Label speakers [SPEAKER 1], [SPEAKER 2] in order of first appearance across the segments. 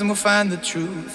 [SPEAKER 1] enthusiasm will find the truth.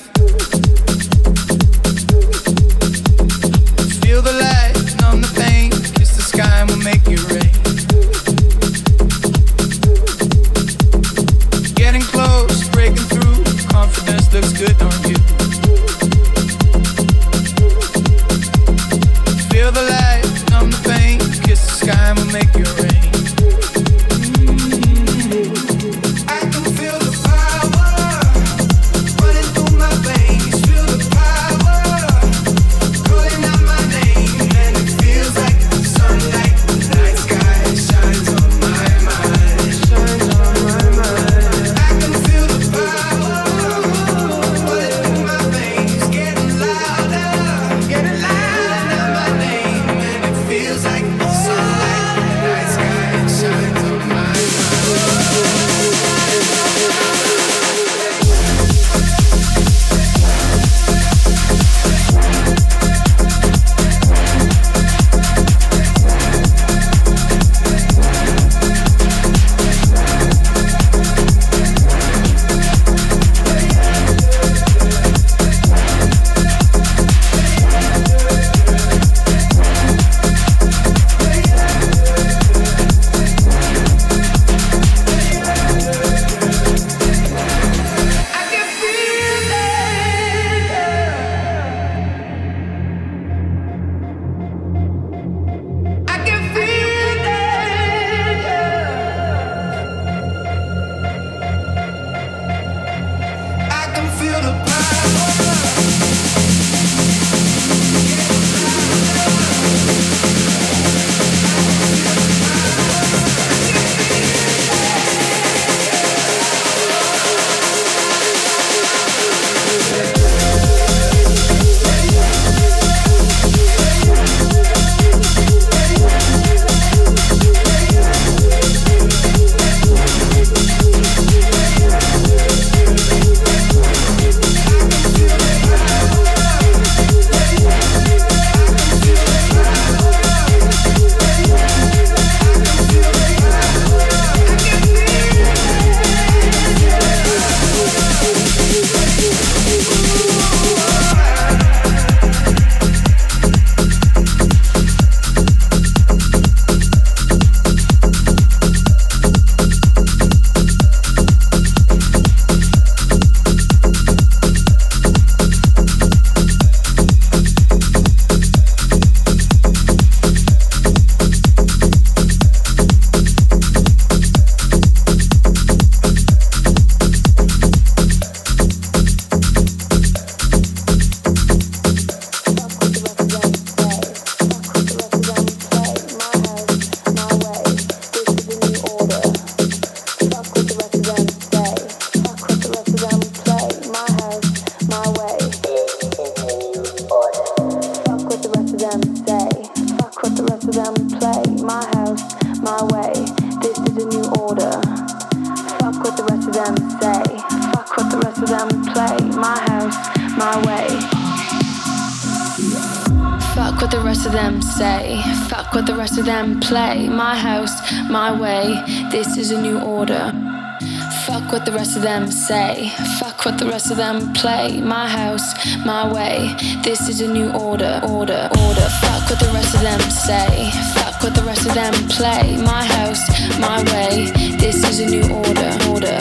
[SPEAKER 2] rest of them say. Fuck what the rest of them play. My house, my way. This is a new order, order, order. Fuck what the rest of them say. Fuck what the rest of them play. My house, my way. This is a new order, order.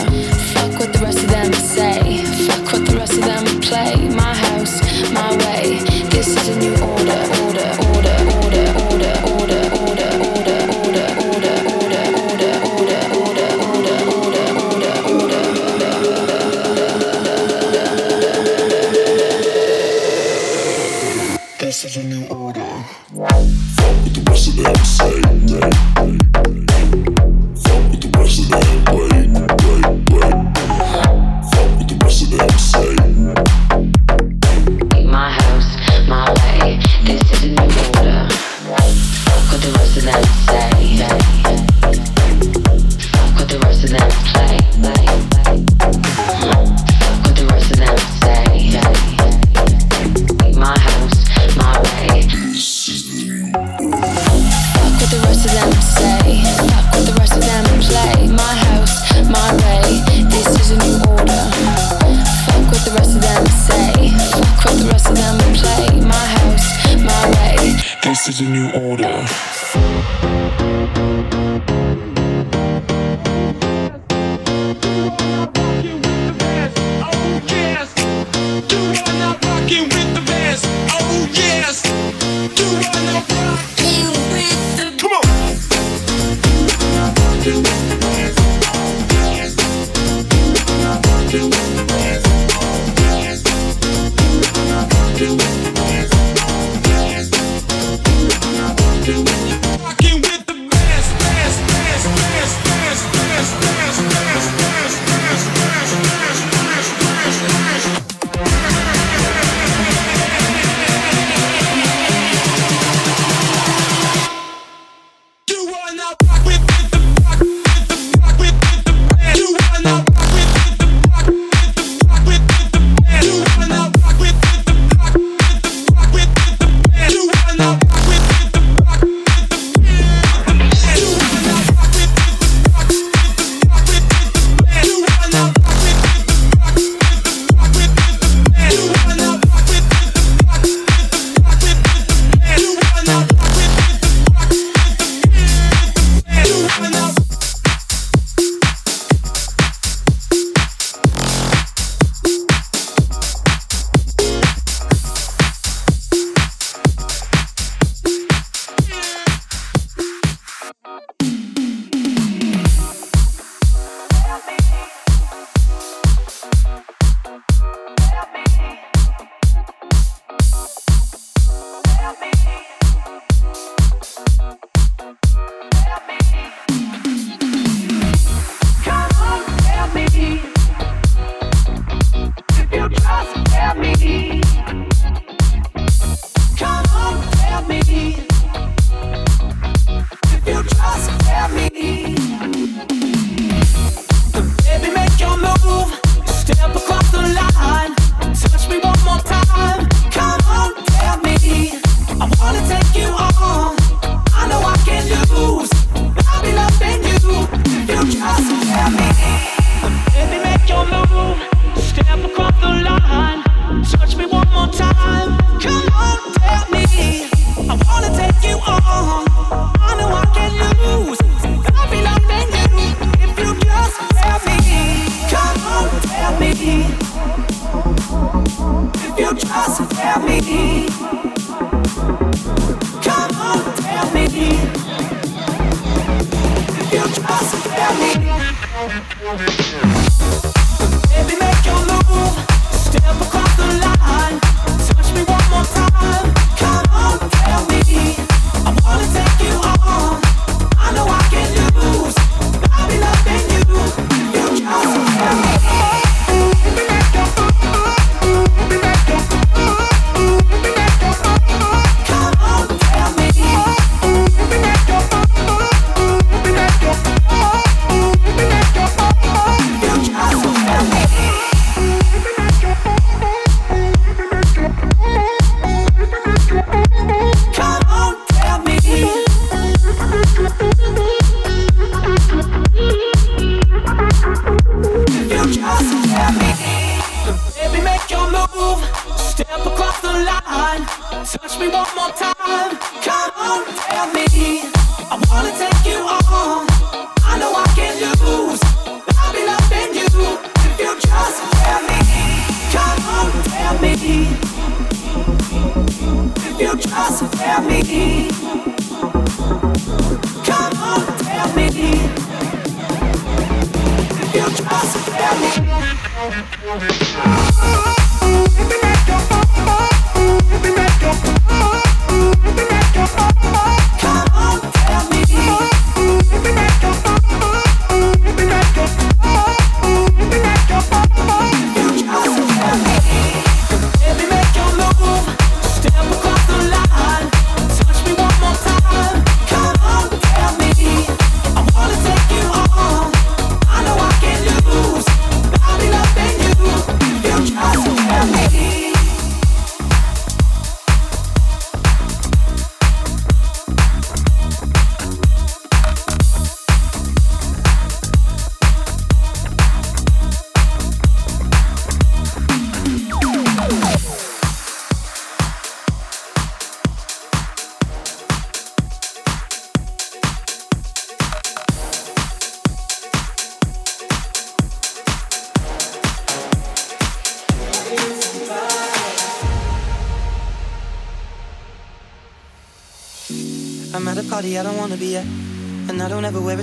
[SPEAKER 2] Fuck what the rest of them say.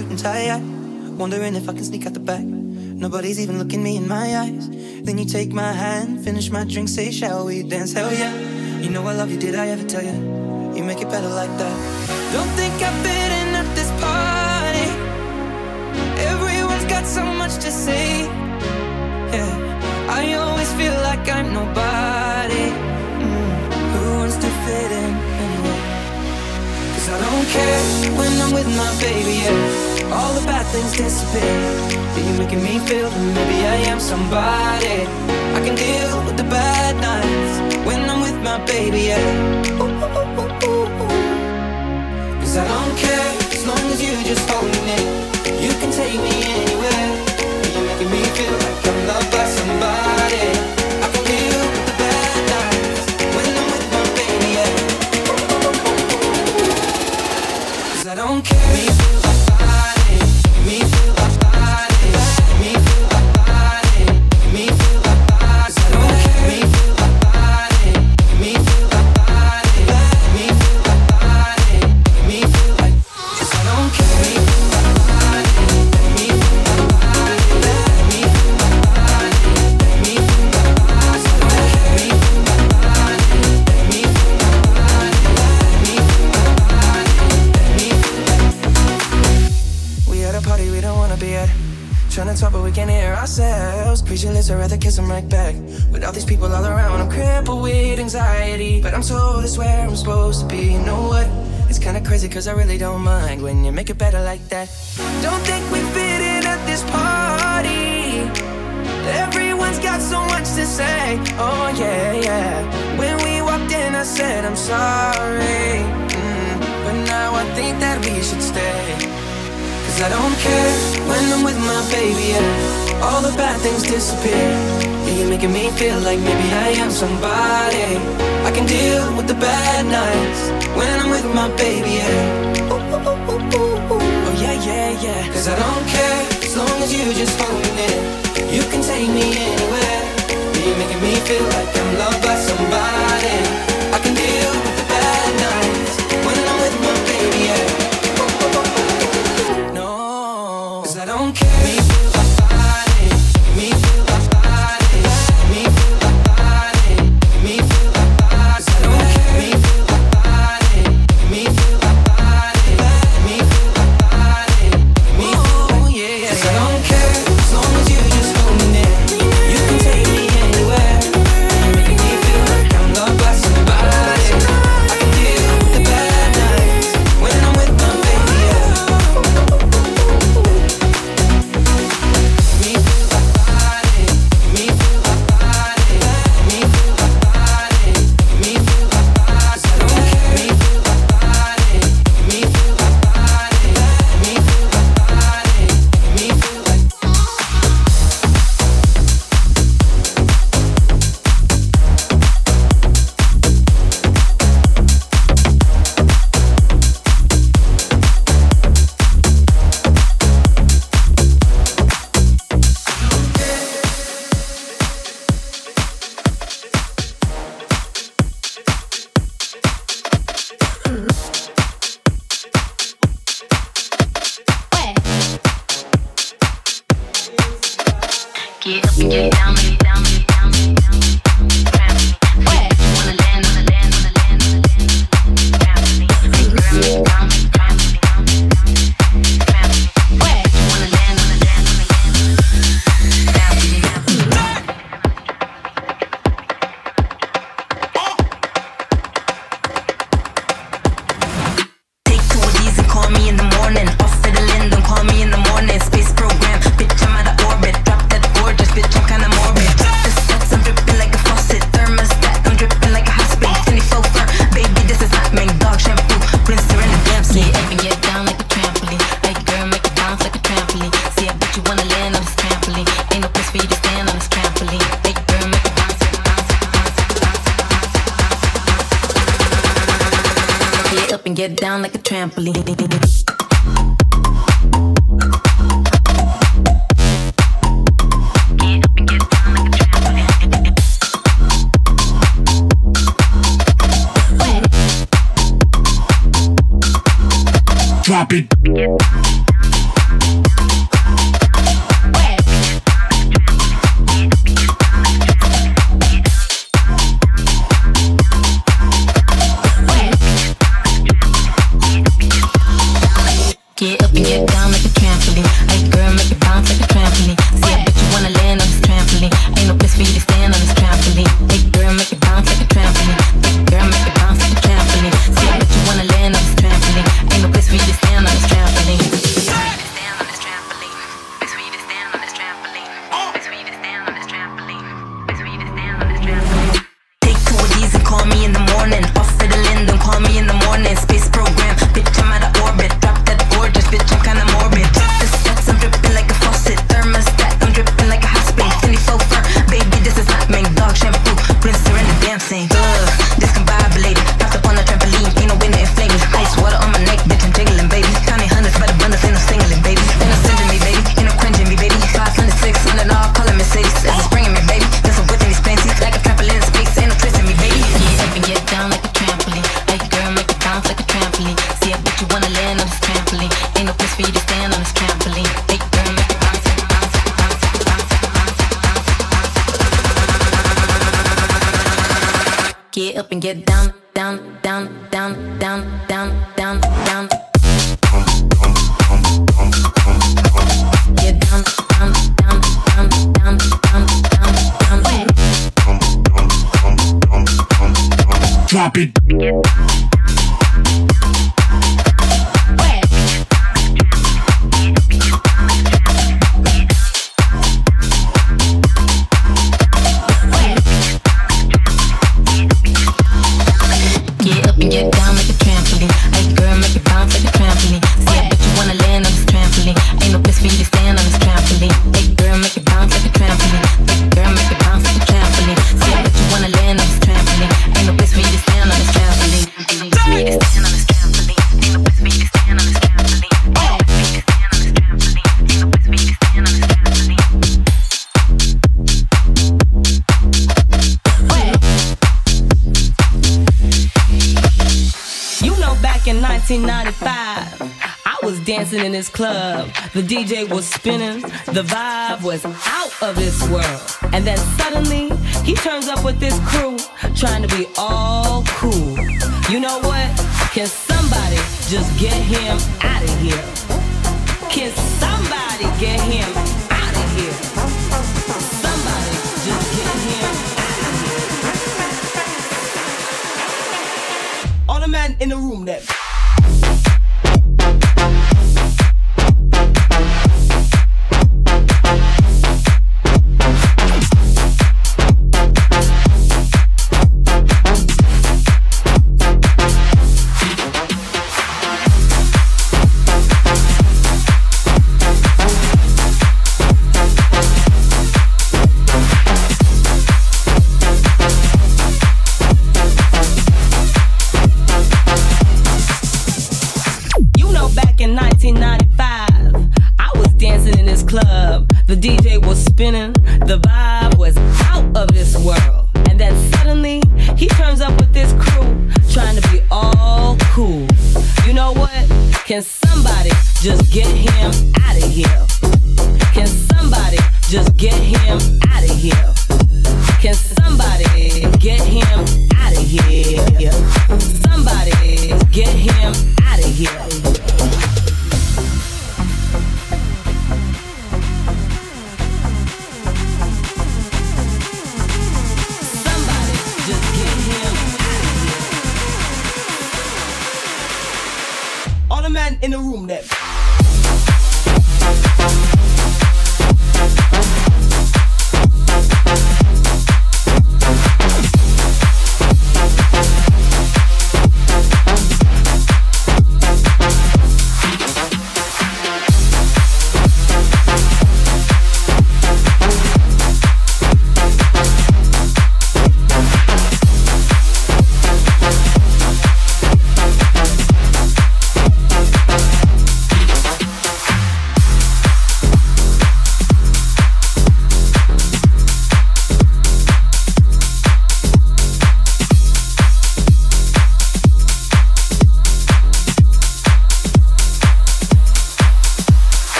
[SPEAKER 2] Suit and tie. Wondering if I can sneak out the back. Nobody's even looking me in my eyes. Then you take my hand, finish my drink, say, Shall we dance? Hell yeah. You know I love you, did I ever tell you? You make it better like that. Don't think I fit in at this party. Everyone's got so much to say. Yeah, I always feel like I'm nobody. Mm, Who wants to fit in anyway? Cause I don't care when I'm with my baby, yeah. All the bad things disappear. Yeah, you're making me feel that maybe I am somebody. I can deal with the bad nights when I'm with my baby, yeah. Cause I don't care as long as you just hold me. You can take me anywhere. Like that. Don't think we fit in at this party. Everyone's got so much to say. Oh, yeah, yeah. When we walked in, I said, I'm sorry. Mm, but now I think that we should stay. Cause I don't care when I'm with my baby, yeah. All the bad things disappear. Yeah, you're making me feel like maybe I am somebody. I can deal with the bad nights when I'm with my baby, yeah. Yeah, yeah. Cause I don't care as long as you just hold me. You can take me anywhere. You're making me feel like I'm loved by somebody.
[SPEAKER 3] trampoline.
[SPEAKER 4] dancing in this club. The DJ was spinning, the vibe was out of this world. And then suddenly, he turns up with this crew, trying to be all cool. You know what? Can somebody just get him out of here? Can somebody get him out of here? Somebody just get him out of here. All the men in the room that. The DJ was spinning.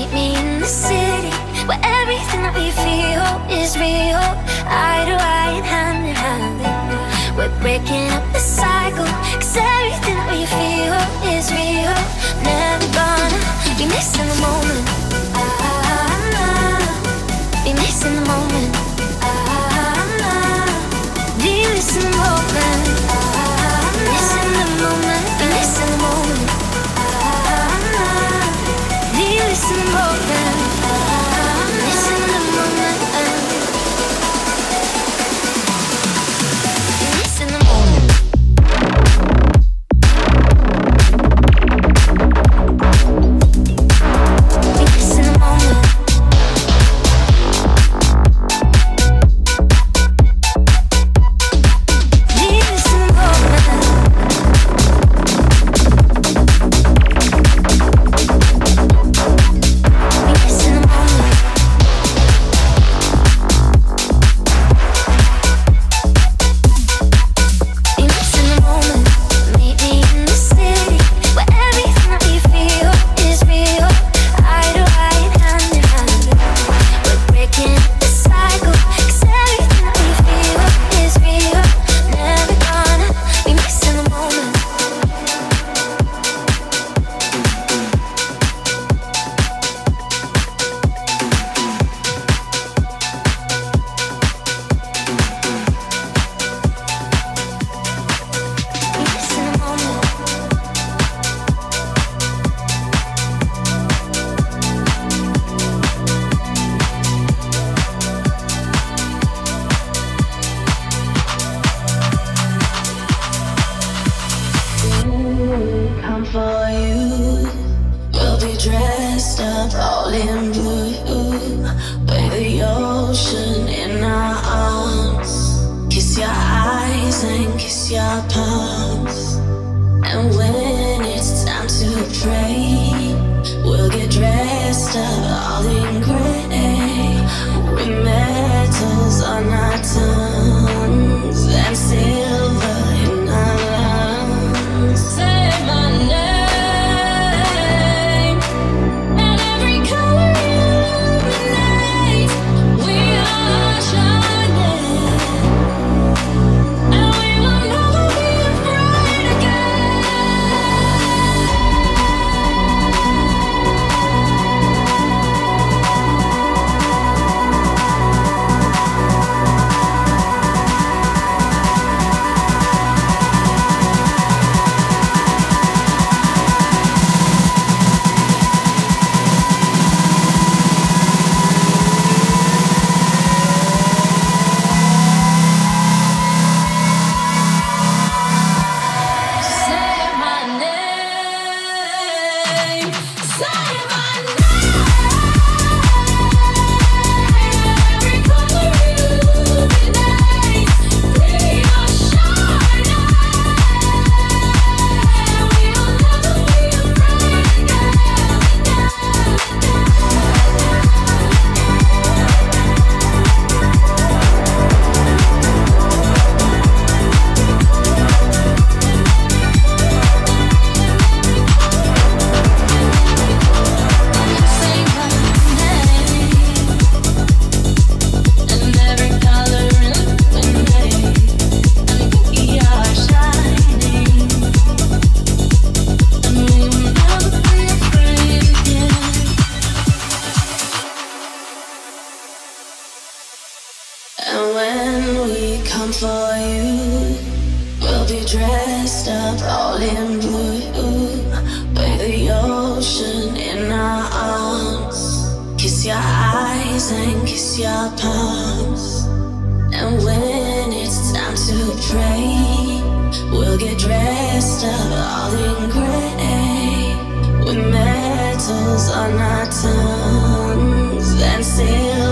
[SPEAKER 5] meet me in the city Where everything that we feel is real. Eye to eye and hand in hand We're breaking up the cycle Cause everything that we feel is real. Never gonna be missing the moment.
[SPEAKER 6] For you. We'll be dressed up all in blue. By the ocean in our arms. Kiss your eyes and kiss your palms. And when it's time to pray, we'll get dressed up all in gray. With metals on our tongues and silver